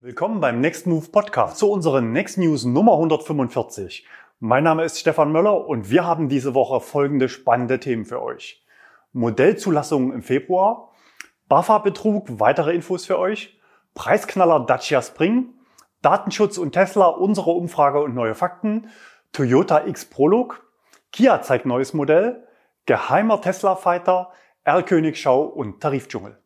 Willkommen beim Next Move Podcast zu unseren Next News Nummer 145. Mein Name ist Stefan Möller und wir haben diese Woche folgende spannende Themen für euch. Modellzulassungen im Februar, BAFA-Betrug, weitere Infos für euch, Preisknaller Dacia Spring, Datenschutz und Tesla, unsere Umfrage und neue Fakten, Toyota X Prolog, Kia zeigt neues Modell, geheimer Tesla Fighter, R-Königschau und Tarifdschungel.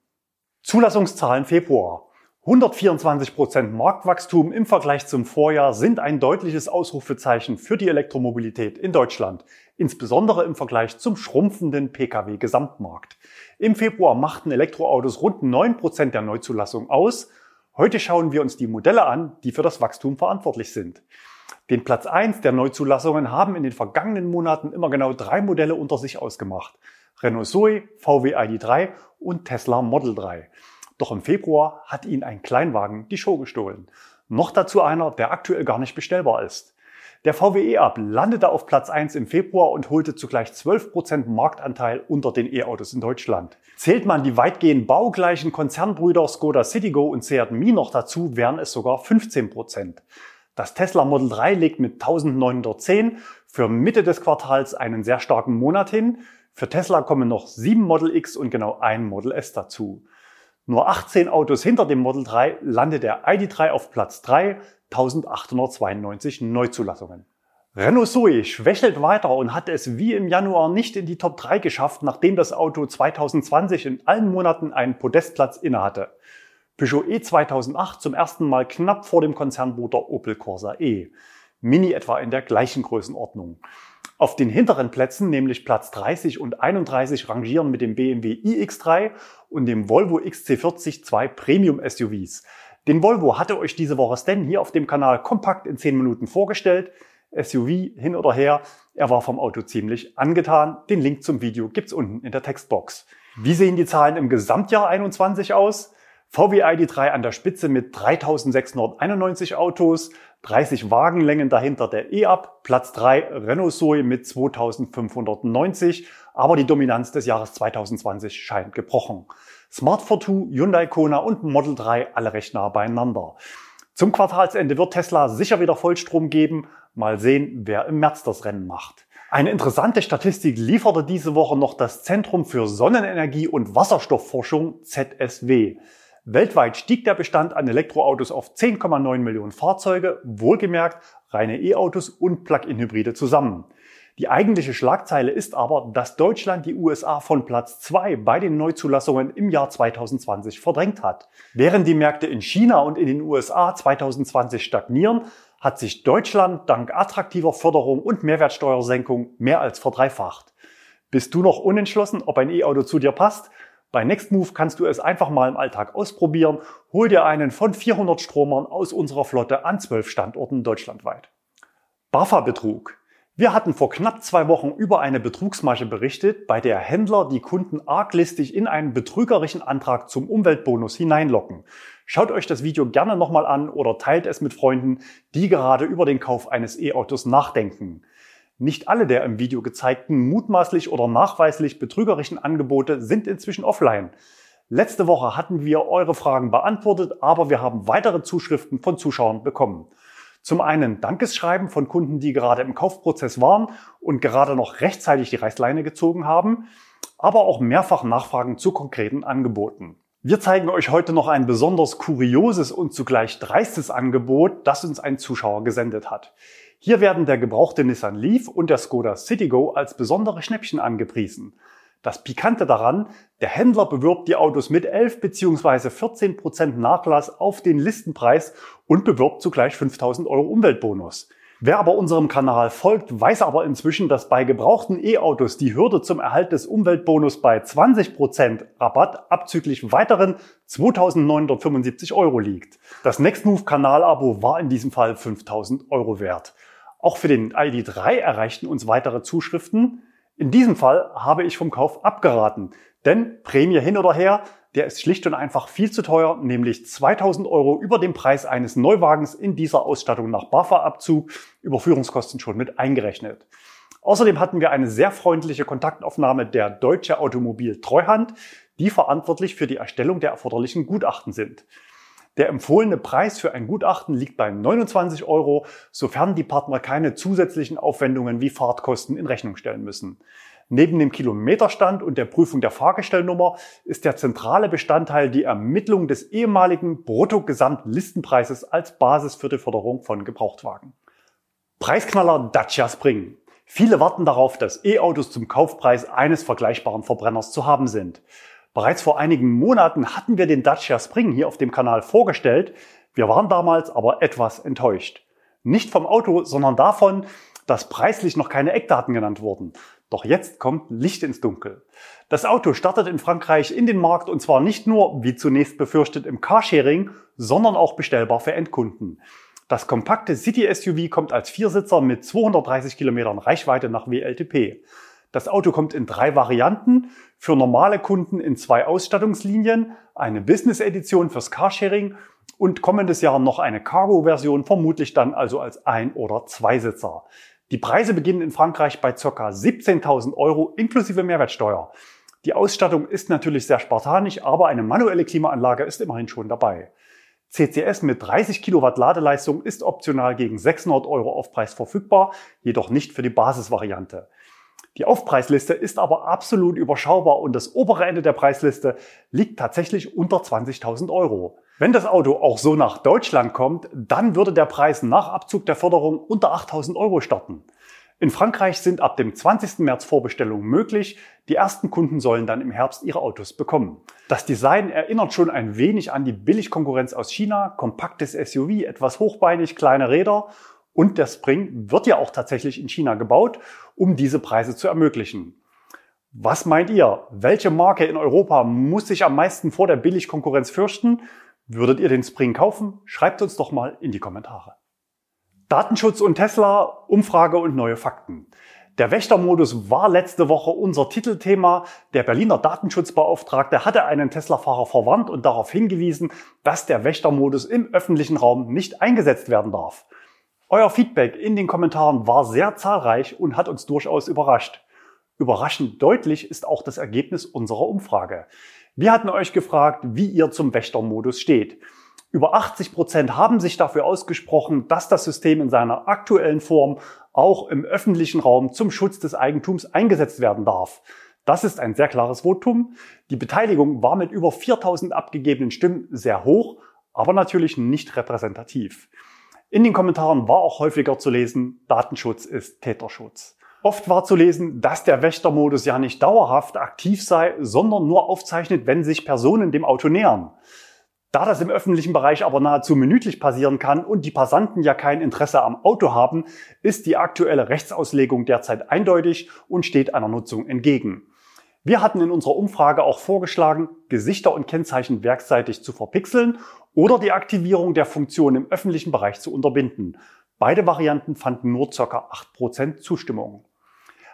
Zulassungszahlen Februar. 124% Marktwachstum im Vergleich zum Vorjahr sind ein deutliches Ausrufezeichen für die Elektromobilität in Deutschland, insbesondere im Vergleich zum schrumpfenden Pkw-Gesamtmarkt. Im Februar machten Elektroautos rund 9% der Neuzulassung aus. Heute schauen wir uns die Modelle an, die für das Wachstum verantwortlich sind. Den Platz 1 der Neuzulassungen haben in den vergangenen Monaten immer genau drei Modelle unter sich ausgemacht. Renault Zoe, VW ID3 und Tesla Model 3. Doch im Februar hat ihn ein Kleinwagen die Show gestohlen. Noch dazu einer, der aktuell gar nicht bestellbar ist. Der VW E-Up landete auf Platz 1 im Februar und holte zugleich 12% Marktanteil unter den E-Autos in Deutschland. Zählt man die weitgehend baugleichen Konzernbrüder Skoda Citigo und Seat Mii noch dazu, wären es sogar 15%. Das Tesla Model 3 legt mit 1910 für Mitte des Quartals einen sehr starken Monat hin. Für Tesla kommen noch sieben Model X und genau ein Model S dazu. Nur 18 Autos hinter dem Model 3 landet der ID3 auf Platz 3, 1892 Neuzulassungen. Renault Zoe schwächelt weiter und hat es wie im Januar nicht in die Top 3 geschafft, nachdem das Auto 2020 in allen Monaten einen Podestplatz innehatte. Peugeot E 2008 zum ersten Mal knapp vor dem Konzernbruder Opel Corsa E. Mini etwa in der gleichen Größenordnung. Auf den hinteren Plätzen, nämlich Platz 30 und 31, rangieren mit dem BMW iX3 und dem Volvo XC40 zwei Premium-SUVs. Den Volvo hatte euch diese Woche Stan hier auf dem Kanal kompakt in 10 Minuten vorgestellt. SUV hin oder her, er war vom Auto ziemlich angetan. Den Link zum Video gibt's unten in der Textbox. Wie sehen die Zahlen im Gesamtjahr 21 aus? VW ID3 an der Spitze mit 3691 Autos, 30 Wagenlängen dahinter der E-Up, Platz 3 Renault Zoe mit 2590, aber die Dominanz des Jahres 2020 scheint gebrochen. Smart Fortwo, Hyundai Kona und Model 3 alle recht nah beieinander. Zum Quartalsende wird Tesla sicher wieder Vollstrom geben. Mal sehen, wer im März das Rennen macht. Eine interessante Statistik lieferte diese Woche noch das Zentrum für Sonnenenergie und Wasserstoffforschung ZSW. Weltweit stieg der Bestand an Elektroautos auf 10,9 Millionen Fahrzeuge, wohlgemerkt reine E-Autos und Plug-in-Hybride zusammen. Die eigentliche Schlagzeile ist aber, dass Deutschland die USA von Platz 2 bei den Neuzulassungen im Jahr 2020 verdrängt hat. Während die Märkte in China und in den USA 2020 stagnieren, hat sich Deutschland dank attraktiver Förderung und Mehrwertsteuersenkung mehr als verdreifacht. Bist du noch unentschlossen, ob ein E-Auto zu dir passt? Bei Nextmove kannst du es einfach mal im Alltag ausprobieren. Hol dir einen von 400 Stromern aus unserer Flotte an 12 Standorten deutschlandweit. BAFA-Betrug. Wir hatten vor knapp zwei Wochen über eine Betrugsmasche berichtet, bei der Händler die Kunden arglistig in einen betrügerischen Antrag zum Umweltbonus hineinlocken. Schaut euch das Video gerne nochmal an oder teilt es mit Freunden, die gerade über den Kauf eines E-Autos nachdenken. Nicht alle der im Video gezeigten mutmaßlich oder nachweislich betrügerischen Angebote sind inzwischen offline. Letzte Woche hatten wir eure Fragen beantwortet, aber wir haben weitere Zuschriften von Zuschauern bekommen. Zum einen Dankeschreiben von Kunden, die gerade im Kaufprozess waren und gerade noch rechtzeitig die Reißleine gezogen haben, aber auch mehrfach Nachfragen zu konkreten Angeboten. Wir zeigen euch heute noch ein besonders kurioses und zugleich dreistes Angebot, das uns ein Zuschauer gesendet hat. Hier werden der gebrauchte Nissan Leaf und der Skoda Citigo als besondere Schnäppchen angepriesen. Das Pikante daran, der Händler bewirbt die Autos mit 11 bzw. 14% Nachlass auf den Listenpreis und bewirbt zugleich 5000 Euro Umweltbonus. Wer aber unserem Kanal folgt, weiß aber inzwischen, dass bei gebrauchten E-Autos die Hürde zum Erhalt des Umweltbonus bei 20% Rabatt abzüglich weiteren 2.975 Euro liegt. Das Nextmove-Kanal-Abo war in diesem Fall 5.000 Euro wert. Auch für den ID3 erreichten uns weitere Zuschriften. In diesem Fall habe ich vom Kauf abgeraten, denn Prämie hin oder her, der ist schlicht und einfach viel zu teuer, nämlich 2000 Euro über dem Preis eines Neuwagens in dieser Ausstattung nach BAFA-Abzug, Überführungskosten schon mit eingerechnet. Außerdem hatten wir eine sehr freundliche Kontaktaufnahme der Deutsche Automobil Treuhand, die verantwortlich für die Erstellung der erforderlichen Gutachten sind. Der empfohlene Preis für ein Gutachten liegt bei 29 Euro, sofern die Partner keine zusätzlichen Aufwendungen wie Fahrtkosten in Rechnung stellen müssen. Neben dem Kilometerstand und der Prüfung der Fahrgestellnummer ist der zentrale Bestandteil die Ermittlung des ehemaligen Bruttogesamtlistenpreises als Basis für die Förderung von Gebrauchtwagen. Preisknaller Dacia Spring. Viele warten darauf, dass E-Autos zum Kaufpreis eines vergleichbaren Verbrenners zu haben sind. Bereits vor einigen Monaten hatten wir den Dacia Spring hier auf dem Kanal vorgestellt. Wir waren damals aber etwas enttäuscht. Nicht vom Auto, sondern davon, dass preislich noch keine Eckdaten genannt wurden. Doch jetzt kommt Licht ins Dunkel. Das Auto startet in Frankreich in den Markt und zwar nicht nur, wie zunächst befürchtet, im Carsharing, sondern auch bestellbar für Endkunden. Das kompakte City-SUV kommt als Viersitzer mit 230 Kilometern Reichweite nach WLTP. Das Auto kommt in drei Varianten. Für normale Kunden in zwei Ausstattungslinien, eine Business-Edition fürs Carsharing und kommendes Jahr noch eine Cargo-Version, vermutlich dann also als Ein- oder Zweisitzer. Die Preise beginnen in Frankreich bei ca. 17.000 Euro inklusive Mehrwertsteuer. Die Ausstattung ist natürlich sehr spartanisch, aber eine manuelle Klimaanlage ist immerhin schon dabei. CCS mit 30 Kilowatt Ladeleistung ist optional gegen 600 Euro Aufpreis verfügbar, jedoch nicht für die Basisvariante. Die Aufpreisliste ist aber absolut überschaubar und das obere Ende der Preisliste liegt tatsächlich unter 20.000 Euro. Wenn das Auto auch so nach Deutschland kommt, dann würde der Preis nach Abzug der Förderung unter 8.000 Euro starten. In Frankreich sind ab dem 20. März Vorbestellungen möglich. Die ersten Kunden sollen dann im Herbst ihre Autos bekommen. Das Design erinnert schon ein wenig an die Billigkonkurrenz aus China. Kompaktes SUV, etwas hochbeinig, kleine Räder und der Spring wird ja auch tatsächlich in China gebaut, um diese Preise zu ermöglichen. Was meint ihr? Welche Marke in Europa muss sich am meisten vor der Billigkonkurrenz fürchten? Würdet ihr den Spring kaufen? Schreibt uns doch mal in die Kommentare. Datenschutz und Tesla, Umfrage und neue Fakten. Der Wächtermodus war letzte Woche unser Titelthema. Der Berliner Datenschutzbeauftragte hatte einen Tesla-Fahrer verwarnt und darauf hingewiesen, dass der Wächtermodus im öffentlichen Raum nicht eingesetzt werden darf. Euer Feedback in den Kommentaren war sehr zahlreich und hat uns durchaus überrascht. Überraschend deutlich ist auch das Ergebnis unserer Umfrage. Wir hatten euch gefragt, wie ihr zum Wächtermodus steht. Über 80 Prozent haben sich dafür ausgesprochen, dass das System in seiner aktuellen Form auch im öffentlichen Raum zum Schutz des Eigentums eingesetzt werden darf. Das ist ein sehr klares Votum. Die Beteiligung war mit über 4000 abgegebenen Stimmen sehr hoch, aber natürlich nicht repräsentativ. In den Kommentaren war auch häufiger zu lesen, Datenschutz ist Täterschutz. Oft war zu lesen, dass der Wächtermodus ja nicht dauerhaft aktiv sei, sondern nur aufzeichnet, wenn sich Personen dem Auto nähern. Da das im öffentlichen Bereich aber nahezu minütlich passieren kann und die Passanten ja kein Interesse am Auto haben, ist die aktuelle Rechtsauslegung derzeit eindeutig und steht einer Nutzung entgegen. Wir hatten in unserer Umfrage auch vorgeschlagen, Gesichter und Kennzeichen werkseitig zu verpixeln oder die Aktivierung der Funktion im öffentlichen Bereich zu unterbinden. Beide Varianten fanden nur ca. 8% Zustimmung.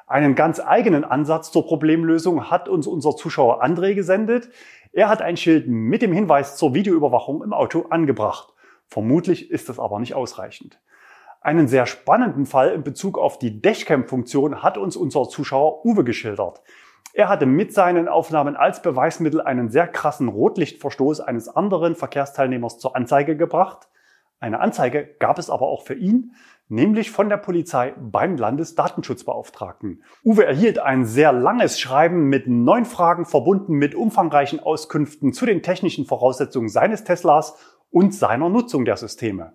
Einen ganz eigenen Ansatz zur Problemlösung hat uns unser Zuschauer André gesendet. Er hat ein Schild mit dem Hinweis zur Videoüberwachung im Auto angebracht. Vermutlich ist es aber nicht ausreichend. Einen sehr spannenden Fall in Bezug auf die Dashcam-Funktion hat uns unser Zuschauer Uwe geschildert. Er hatte mit seinen Aufnahmen als Beweismittel einen sehr krassen Rotlichtverstoß eines anderen Verkehrsteilnehmers zur Anzeige gebracht. Eine Anzeige gab es aber auch für ihn, nämlich von der Polizei beim Landesdatenschutzbeauftragten. Uwe erhielt ein sehr langes Schreiben mit neun Fragen verbunden mit umfangreichen Auskünften zu den technischen Voraussetzungen seines Teslas und seiner Nutzung der Systeme.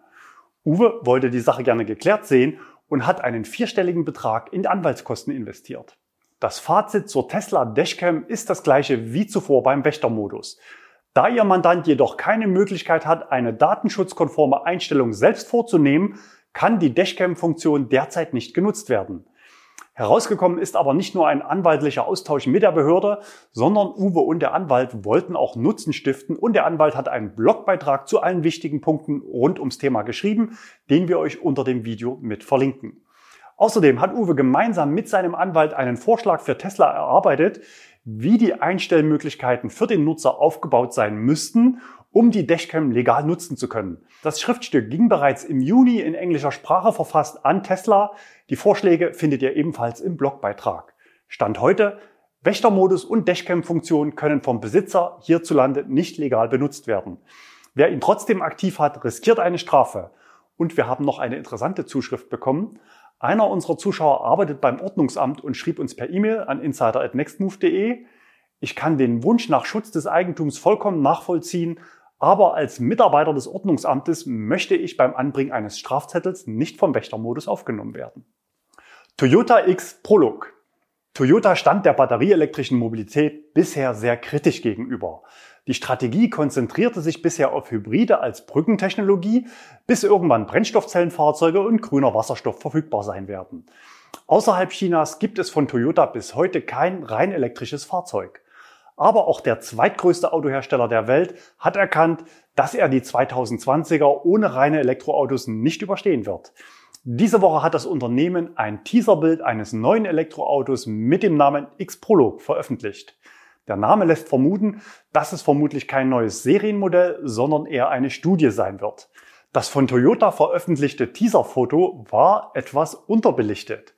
Uwe wollte die Sache gerne geklärt sehen und hat einen vierstelligen Betrag in Anwaltskosten investiert. Das Fazit zur Tesla Dashcam ist das gleiche wie zuvor beim Wächtermodus. Da Ihr Mandant jedoch keine Möglichkeit hat, eine datenschutzkonforme Einstellung selbst vorzunehmen, kann die Dashcam-Funktion derzeit nicht genutzt werden. Herausgekommen ist aber nicht nur ein anwaltlicher Austausch mit der Behörde, sondern Uwe und der Anwalt wollten auch Nutzen stiften und der Anwalt hat einen Blogbeitrag zu allen wichtigen Punkten rund ums Thema geschrieben, den wir euch unter dem Video mit verlinken. Außerdem hat Uwe gemeinsam mit seinem Anwalt einen Vorschlag für Tesla erarbeitet, wie die Einstellmöglichkeiten für den Nutzer aufgebaut sein müssten, um die Dashcam legal nutzen zu können. Das Schriftstück ging bereits im Juni in englischer Sprache verfasst an Tesla. Die Vorschläge findet ihr ebenfalls im Blogbeitrag. Stand heute, Wächtermodus und Dashcam-Funktionen können vom Besitzer hierzulande nicht legal benutzt werden. Wer ihn trotzdem aktiv hat, riskiert eine Strafe. Und wir haben noch eine interessante Zuschrift bekommen. Einer unserer Zuschauer arbeitet beim Ordnungsamt und schrieb uns per E-Mail an insider.nextmove.de. Ich kann den Wunsch nach Schutz des Eigentums vollkommen nachvollziehen, aber als Mitarbeiter des Ordnungsamtes möchte ich beim Anbringen eines Strafzettels nicht vom Wächtermodus aufgenommen werden. Toyota X Prolog. Toyota stand der batterieelektrischen Mobilität bisher sehr kritisch gegenüber. Die Strategie konzentrierte sich bisher auf Hybride als Brückentechnologie, bis irgendwann Brennstoffzellenfahrzeuge und grüner Wasserstoff verfügbar sein werden. Außerhalb Chinas gibt es von Toyota bis heute kein rein elektrisches Fahrzeug. Aber auch der zweitgrößte Autohersteller der Welt hat erkannt, dass er die 2020er ohne reine Elektroautos nicht überstehen wird. Diese Woche hat das Unternehmen ein Teaserbild eines neuen Elektroautos mit dem Namen X-Prolog veröffentlicht. Der Name lässt vermuten, dass es vermutlich kein neues Serienmodell, sondern eher eine Studie sein wird. Das von Toyota veröffentlichte Teaserfoto war etwas unterbelichtet.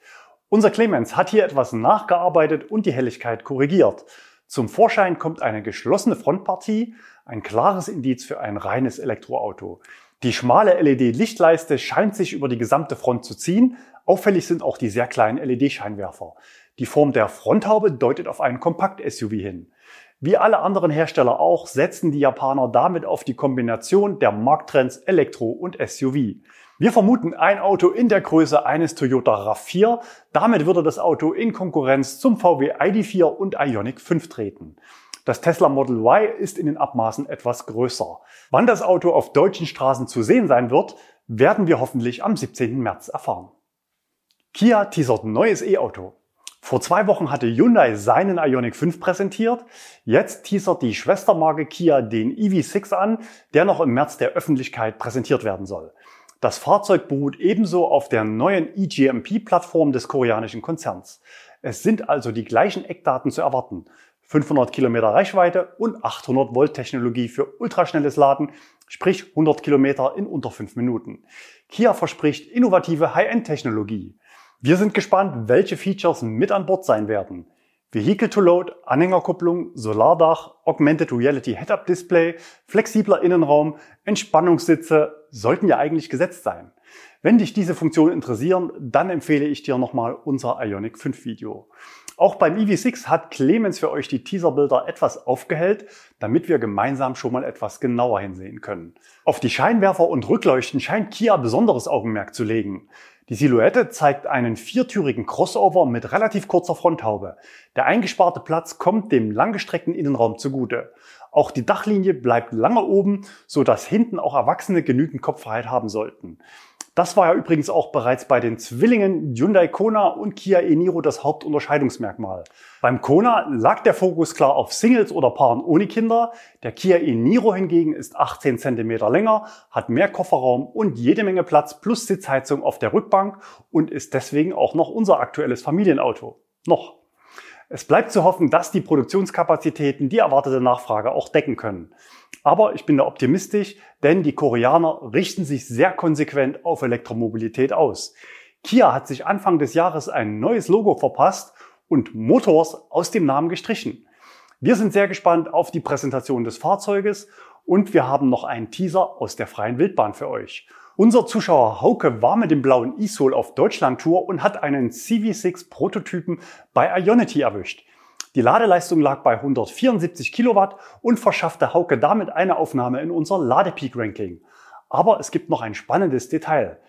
Unser Clemens hat hier etwas nachgearbeitet und die Helligkeit korrigiert. Zum Vorschein kommt eine geschlossene Frontpartie, ein klares Indiz für ein reines Elektroauto. Die schmale LED-Lichtleiste scheint sich über die gesamte Front zu ziehen. Auffällig sind auch die sehr kleinen LED-Scheinwerfer. Die Form der Fronthaube deutet auf einen Kompakt-SUV hin. Wie alle anderen Hersteller auch, setzen die Japaner damit auf die Kombination der Markttrends Elektro und SUV. Wir vermuten ein Auto in der Größe eines Toyota RAV4. Damit würde das Auto in Konkurrenz zum VW ID4 und Ioniq 5 treten. Das Tesla Model Y ist in den Abmaßen etwas größer. Wann das Auto auf deutschen Straßen zu sehen sein wird, werden wir hoffentlich am 17. März erfahren. Kia teasert neues E-Auto. Vor zwei Wochen hatte Hyundai seinen Ioniq 5 präsentiert. Jetzt teasert die Schwestermarke Kia den EV6 an, der noch im März der Öffentlichkeit präsentiert werden soll. Das Fahrzeug beruht ebenso auf der neuen eGMP-Plattform des koreanischen Konzerns. Es sind also die gleichen Eckdaten zu erwarten. 500 Kilometer Reichweite und 800 Volt Technologie für ultraschnelles Laden, sprich 100 Kilometer in unter 5 Minuten. Kia verspricht innovative High-End-Technologie. Wir sind gespannt, welche Features mit an Bord sein werden. Vehicle to Load, Anhängerkupplung, Solardach, Augmented Reality Head-Up Display, flexibler Innenraum, Entspannungssitze sollten ja eigentlich gesetzt sein. Wenn dich diese Funktionen interessieren, dann empfehle ich dir nochmal unser Ionic 5 Video. Auch beim EV6 hat Clemens für euch die Teaserbilder etwas aufgehellt, damit wir gemeinsam schon mal etwas genauer hinsehen können. Auf die Scheinwerfer und Rückleuchten scheint Kia besonderes Augenmerk zu legen. Die Silhouette zeigt einen viertürigen Crossover mit relativ kurzer Fronthaube. Der eingesparte Platz kommt dem langgestreckten Innenraum zugute. Auch die Dachlinie bleibt lange oben, so dass hinten auch Erwachsene genügend Kopfheit haben sollten. Das war ja übrigens auch bereits bei den Zwillingen Hyundai Kona und Kia e-Niro das Hauptunterscheidungsmerkmal. Beim Kona lag der Fokus klar auf Singles oder Paaren ohne Kinder. Der Kia e-Niro hingegen ist 18 cm länger, hat mehr Kofferraum und jede Menge Platz plus Sitzheizung auf der Rückbank und ist deswegen auch noch unser aktuelles Familienauto. Noch. Es bleibt zu hoffen, dass die Produktionskapazitäten die erwartete Nachfrage auch decken können. Aber ich bin da optimistisch, denn die Koreaner richten sich sehr konsequent auf Elektromobilität aus. Kia hat sich Anfang des Jahres ein neues Logo verpasst und Motors aus dem Namen gestrichen. Wir sind sehr gespannt auf die Präsentation des Fahrzeuges und wir haben noch einen Teaser aus der freien Wildbahn für euch. Unser Zuschauer Hauke war mit dem blauen E-Soul auf Deutschland-Tour und hat einen CV6 Prototypen bei Ionity erwischt. Die Ladeleistung lag bei 174 Kilowatt und verschaffte Hauke damit eine Aufnahme in unser Ladepeak-Ranking. Aber es gibt noch ein spannendes Detail.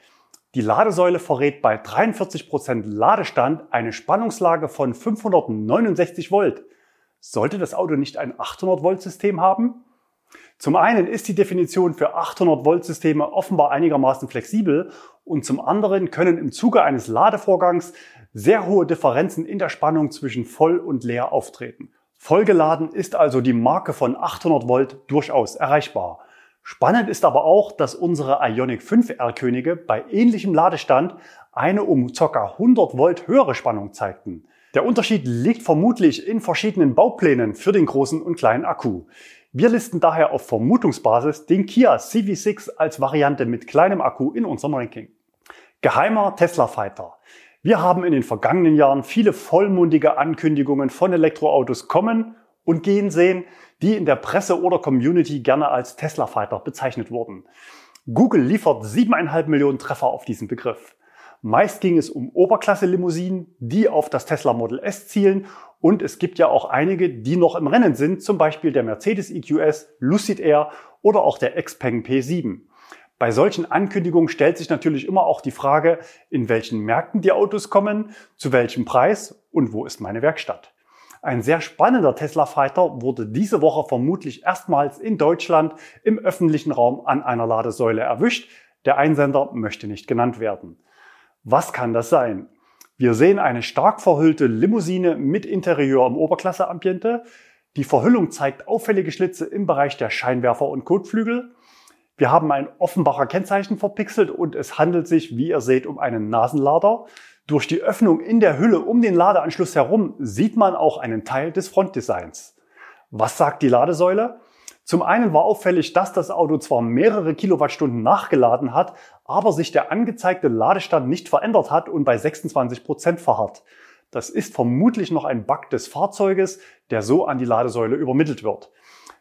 Die Ladesäule verrät bei 43 Prozent Ladestand eine Spannungslage von 569 Volt. Sollte das Auto nicht ein 800 Volt System haben? Zum einen ist die Definition für 800 Volt Systeme offenbar einigermaßen flexibel und zum anderen können im Zuge eines Ladevorgangs sehr hohe Differenzen in der Spannung zwischen voll und leer auftreten. Vollgeladen ist also die Marke von 800 Volt durchaus erreichbar. Spannend ist aber auch, dass unsere Ionic 5 R-Könige bei ähnlichem Ladestand eine um ca. 100 Volt höhere Spannung zeigten. Der Unterschied liegt vermutlich in verschiedenen Bauplänen für den großen und kleinen Akku. Wir listen daher auf Vermutungsbasis den Kia CV6 als Variante mit kleinem Akku in unserem Ranking. Geheimer Tesla Fighter. Wir haben in den vergangenen Jahren viele vollmundige Ankündigungen von Elektroautos kommen und gehen sehen, die in der Presse oder Community gerne als Tesla Fighter bezeichnet wurden. Google liefert siebeneinhalb Millionen Treffer auf diesen Begriff. Meist ging es um Oberklasse-Limousinen, die auf das Tesla Model S zielen und es gibt ja auch einige, die noch im Rennen sind, zum Beispiel der Mercedes EQS, Lucid Air oder auch der Xpeng P7. Bei solchen Ankündigungen stellt sich natürlich immer auch die Frage, in welchen Märkten die Autos kommen, zu welchem Preis und wo ist meine Werkstatt. Ein sehr spannender Tesla Fighter wurde diese Woche vermutlich erstmals in Deutschland im öffentlichen Raum an einer Ladesäule erwischt. Der Einsender möchte nicht genannt werden. Was kann das sein? Wir sehen eine stark verhüllte Limousine mit Interieur im Oberklasseambiente. Die Verhüllung zeigt auffällige Schlitze im Bereich der Scheinwerfer und Kotflügel. Wir haben ein Offenbacher Kennzeichen verpixelt und es handelt sich, wie ihr seht, um einen Nasenlader. Durch die Öffnung in der Hülle um den Ladeanschluss herum sieht man auch einen Teil des Frontdesigns. Was sagt die Ladesäule? Zum einen war auffällig, dass das Auto zwar mehrere Kilowattstunden nachgeladen hat, aber sich der angezeigte Ladestand nicht verändert hat und bei 26 Prozent verharrt. Das ist vermutlich noch ein Bug des Fahrzeuges, der so an die Ladesäule übermittelt wird.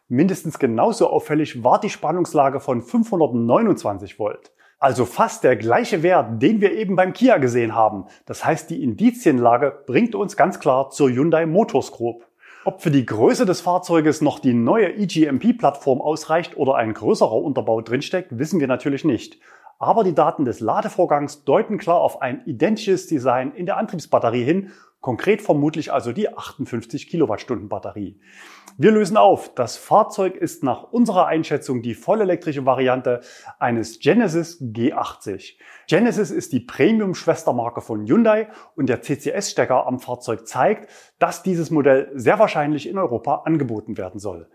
Mindestens genauso auffällig war die Spannungslage von 529 Volt. Also fast der gleiche Wert, den wir eben beim Kia gesehen haben. Das heißt, die Indizienlage bringt uns ganz klar zur Hyundai Motors Group. Ob für die Größe des Fahrzeuges noch die neue eGMP-Plattform ausreicht oder ein größerer Unterbau drinsteckt, wissen wir natürlich nicht. Aber die Daten des Ladevorgangs deuten klar auf ein identisches Design in der Antriebsbatterie hin Konkret vermutlich also die 58 Kilowattstunden Batterie. Wir lösen auf, das Fahrzeug ist nach unserer Einschätzung die vollelektrische Variante eines Genesis G80. Genesis ist die Premium-Schwestermarke von Hyundai und der CCS-Stecker am Fahrzeug zeigt, dass dieses Modell sehr wahrscheinlich in Europa angeboten werden soll.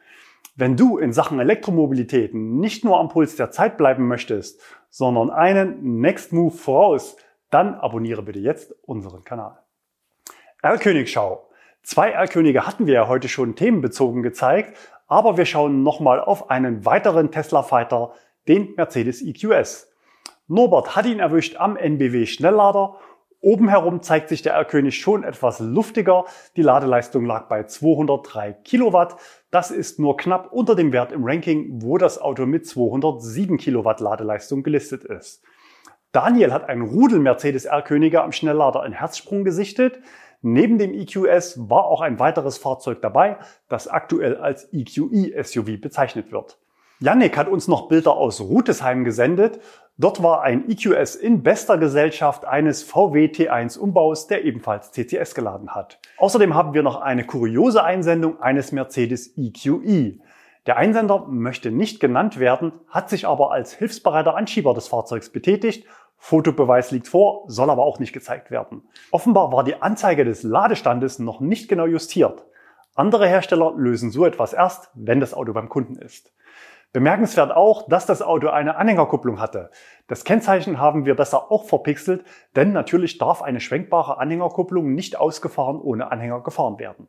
Wenn du in Sachen Elektromobilität nicht nur am Puls der Zeit bleiben möchtest, sondern einen Next Move voraus, dann abonniere bitte jetzt unseren Kanal. Erlkönigschau. Zwei Erlkönige hatten wir ja heute schon themenbezogen gezeigt, aber wir schauen nochmal auf einen weiteren Tesla Fighter, den Mercedes EQS. Norbert hat ihn erwischt am NBW Schnelllader. Oben herum zeigt sich der Erlkönig schon etwas luftiger. Die Ladeleistung lag bei 203 Kilowatt. Das ist nur knapp unter dem Wert im Ranking, wo das Auto mit 207 Kilowatt Ladeleistung gelistet ist. Daniel hat einen Rudel Mercedes R-Könige am Schnelllader in Herzsprung gesichtet. Neben dem EQS war auch ein weiteres Fahrzeug dabei, das aktuell als EQE-SUV bezeichnet wird. Yannick hat uns noch Bilder aus Rutesheim gesendet. Dort war ein EQS in bester Gesellschaft eines VW T1 Umbaus, der ebenfalls CCS geladen hat. Außerdem haben wir noch eine kuriose Einsendung eines Mercedes EQE. Der Einsender möchte nicht genannt werden, hat sich aber als hilfsbereiter Anschieber des Fahrzeugs betätigt Fotobeweis liegt vor, soll aber auch nicht gezeigt werden. Offenbar war die Anzeige des Ladestandes noch nicht genau justiert. Andere Hersteller lösen so etwas erst, wenn das Auto beim Kunden ist. Bemerkenswert auch, dass das Auto eine Anhängerkupplung hatte. Das Kennzeichen haben wir besser auch verpixelt, denn natürlich darf eine schwenkbare Anhängerkupplung nicht ausgefahren ohne Anhänger gefahren werden.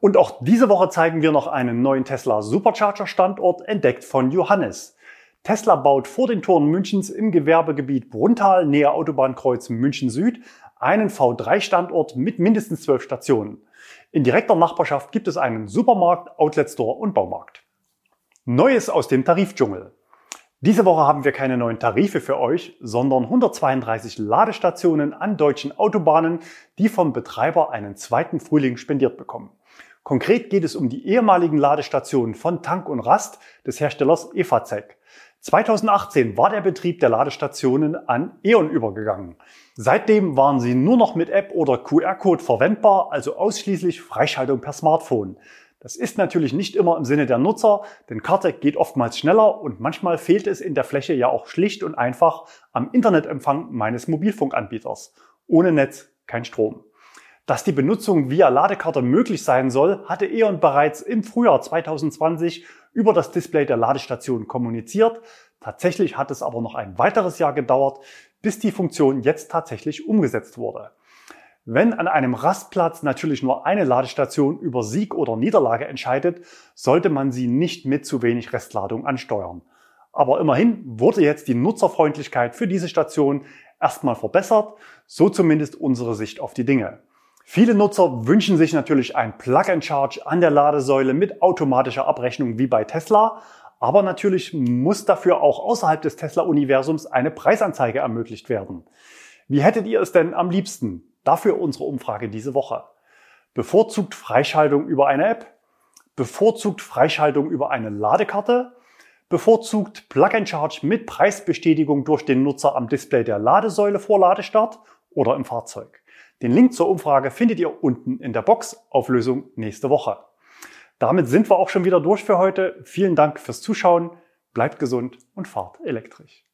Und auch diese Woche zeigen wir noch einen neuen Tesla Supercharger Standort entdeckt von Johannes. Tesla baut vor den Toren Münchens im Gewerbegebiet Bruntal näher Autobahnkreuz München Süd einen V3-Standort mit mindestens zwölf Stationen. In direkter Nachbarschaft gibt es einen Supermarkt, Outlet Store und Baumarkt. Neues aus dem Tarifdschungel. Diese Woche haben wir keine neuen Tarife für euch, sondern 132 Ladestationen an deutschen Autobahnen, die vom Betreiber einen zweiten Frühling spendiert bekommen. Konkret geht es um die ehemaligen Ladestationen von Tank und Rast des Herstellers EFAZEC. 2018 war der Betrieb der Ladestationen an E.ON übergegangen. Seitdem waren sie nur noch mit App oder QR-Code verwendbar, also ausschließlich Freischaltung per Smartphone. Das ist natürlich nicht immer im Sinne der Nutzer, denn Kartec geht oftmals schneller und manchmal fehlt es in der Fläche ja auch schlicht und einfach am Internetempfang meines Mobilfunkanbieters. Ohne Netz kein Strom. Dass die Benutzung via Ladekarte möglich sein soll, hatte E.ON bereits im Frühjahr 2020 über das Display der Ladestation kommuniziert. Tatsächlich hat es aber noch ein weiteres Jahr gedauert, bis die Funktion jetzt tatsächlich umgesetzt wurde. Wenn an einem Rastplatz natürlich nur eine Ladestation über Sieg oder Niederlage entscheidet, sollte man sie nicht mit zu wenig Restladung ansteuern. Aber immerhin wurde jetzt die Nutzerfreundlichkeit für diese Station erstmal verbessert, so zumindest unsere Sicht auf die Dinge. Viele Nutzer wünschen sich natürlich ein Plug-and-Charge an der Ladesäule mit automatischer Abrechnung wie bei Tesla, aber natürlich muss dafür auch außerhalb des Tesla-Universums eine Preisanzeige ermöglicht werden. Wie hättet ihr es denn am liebsten? Dafür unsere Umfrage diese Woche. Bevorzugt Freischaltung über eine App? Bevorzugt Freischaltung über eine Ladekarte? Bevorzugt Plug-and-Charge mit Preisbestätigung durch den Nutzer am Display der Ladesäule vor Ladestart oder im Fahrzeug? Den Link zur Umfrage findet ihr unten in der Box. Auflösung nächste Woche. Damit sind wir auch schon wieder durch für heute. Vielen Dank fürs Zuschauen. Bleibt gesund und fahrt elektrisch.